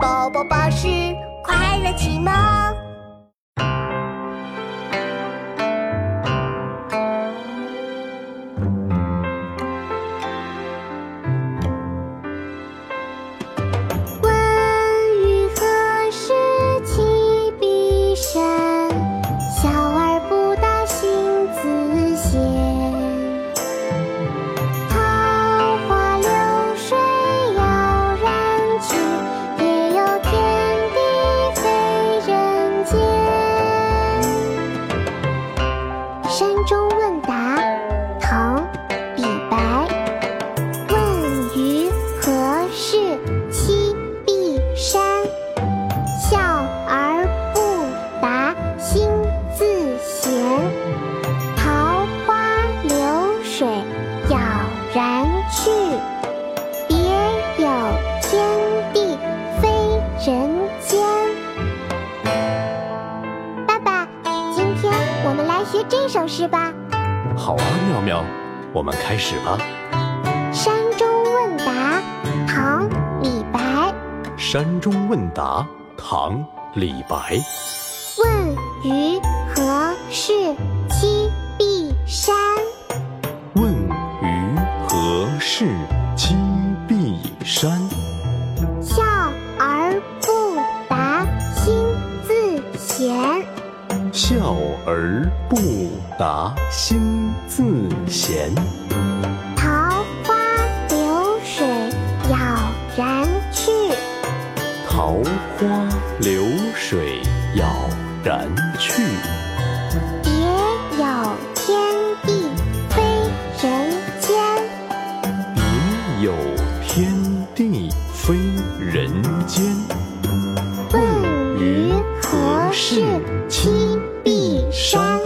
宝宝巴士快乐启蒙。中。来学这首诗吧。好啊，妙妙，我们开始吧。山中问答，唐·李白。山中问答，唐·李白。问余何事栖碧山？问余何事栖碧山？笑而不答心自闲。桃花流水杳然去，桃花流水杳然去，别有天地非人间。别有天地非人间。问余何事栖碧